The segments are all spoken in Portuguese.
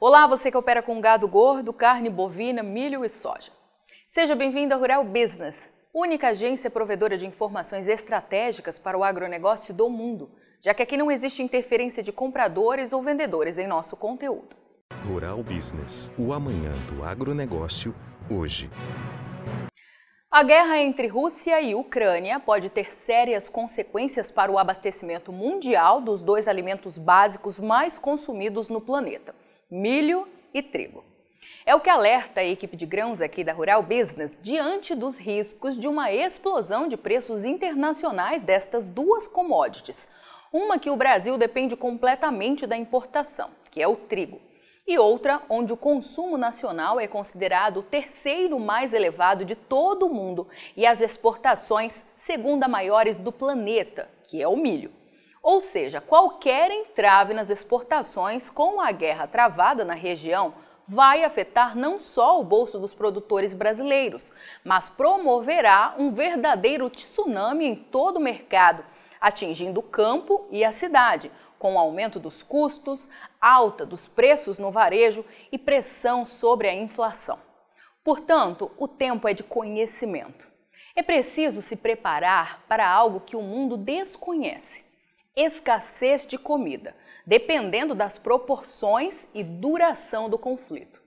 Olá, você que opera com gado gordo, carne bovina, milho e soja. Seja bem-vindo ao Rural Business, única agência provedora de informações estratégicas para o agronegócio do mundo, já que aqui não existe interferência de compradores ou vendedores em nosso conteúdo. Rural Business, o amanhã do agronegócio, hoje. A guerra entre Rússia e Ucrânia pode ter sérias consequências para o abastecimento mundial dos dois alimentos básicos mais consumidos no planeta: milho e trigo. É o que alerta a equipe de grãos aqui da Rural Business diante dos riscos de uma explosão de preços internacionais destas duas commodities. Uma que o Brasil depende completamente da importação, que é o trigo e outra onde o consumo nacional é considerado o terceiro mais elevado de todo o mundo e as exportações segunda maiores do planeta, que é o milho. Ou seja, qualquer entrave nas exportações com a guerra travada na região vai afetar não só o bolso dos produtores brasileiros, mas promoverá um verdadeiro tsunami em todo o mercado, atingindo o campo e a cidade, com aumento dos custos, alta dos preços no varejo e pressão sobre a inflação. Portanto, o tempo é de conhecimento. É preciso se preparar para algo que o mundo desconhece: escassez de comida, dependendo das proporções e duração do conflito.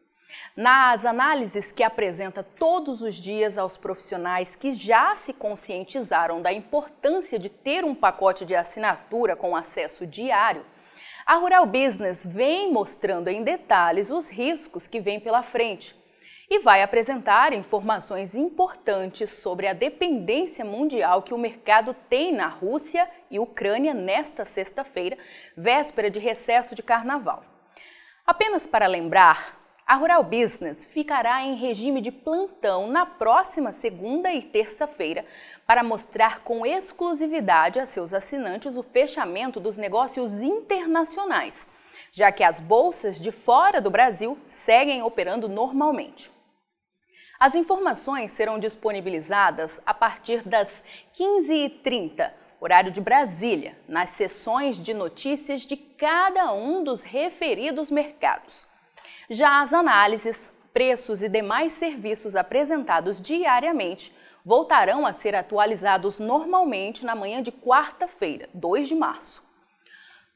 Nas análises que apresenta todos os dias aos profissionais que já se conscientizaram da importância de ter um pacote de assinatura com acesso diário, a Rural Business vem mostrando em detalhes os riscos que vêm pela frente e vai apresentar informações importantes sobre a dependência mundial que o mercado tem na Rússia e Ucrânia nesta sexta-feira, véspera de recesso de carnaval. Apenas para lembrar, a Rural Business ficará em regime de plantão na próxima segunda e terça-feira para mostrar com exclusividade a seus assinantes o fechamento dos negócios internacionais, já que as bolsas de fora do Brasil seguem operando normalmente. As informações serão disponibilizadas a partir das 15h30, horário de Brasília, nas sessões de notícias de cada um dos referidos mercados. Já as análises, preços e demais serviços apresentados diariamente voltarão a ser atualizados normalmente na manhã de quarta-feira, 2 de março.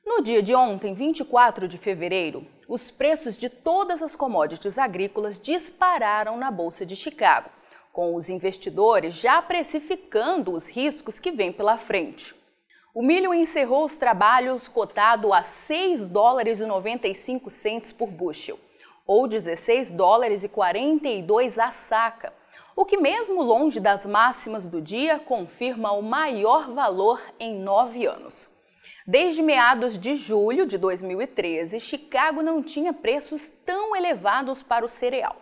No dia de ontem, 24 de fevereiro, os preços de todas as commodities agrícolas dispararam na Bolsa de Chicago, com os investidores já precificando os riscos que vêm pela frente. O milho encerrou os trabalhos cotado a 6 dólares e 95 centes por bushel, ou 16 dólares e 42 a saca, o que mesmo longe das máximas do dia confirma o maior valor em nove anos. Desde meados de julho de 2013, Chicago não tinha preços tão elevados para o cereal.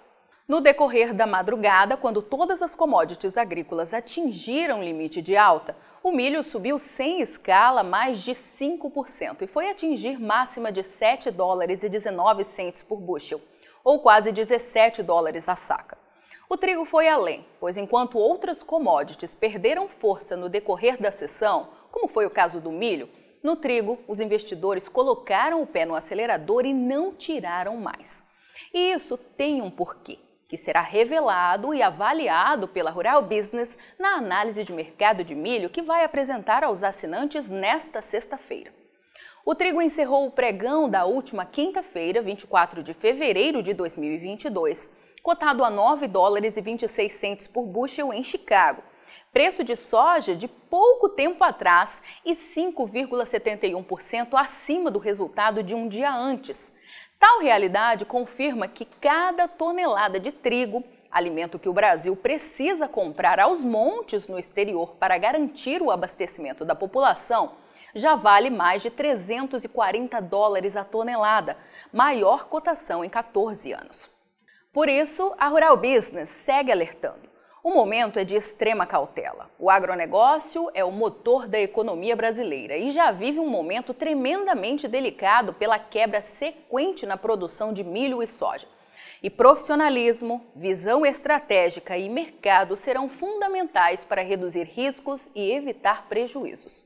No decorrer da madrugada, quando todas as commodities agrícolas atingiram limite de alta, o milho subiu sem escala mais de 5% e foi atingir máxima de 7 dólares e 19 centes por bushel, ou quase 17 dólares a saca. O trigo foi além, pois enquanto outras commodities perderam força no decorrer da sessão, como foi o caso do milho, no trigo os investidores colocaram o pé no acelerador e não tiraram mais. E isso tem um porquê, que será revelado e avaliado pela Rural Business na análise de mercado de milho que vai apresentar aos assinantes nesta sexta-feira. O trigo encerrou o pregão da última quinta-feira, 24 de fevereiro de 2022, cotado a 9 dólares e 26 centos por bushel em Chicago. Preço de soja de pouco tempo atrás e 5,71% acima do resultado de um dia antes. Tal realidade confirma que cada tonelada de trigo, alimento que o Brasil precisa comprar aos montes no exterior para garantir o abastecimento da população, já vale mais de 340 dólares a tonelada, maior cotação em 14 anos. Por isso, a Rural Business segue alertando. O momento é de extrema cautela. O agronegócio é o motor da economia brasileira e já vive um momento tremendamente delicado pela quebra sequente na produção de milho e soja. E profissionalismo, visão estratégica e mercado serão fundamentais para reduzir riscos e evitar prejuízos.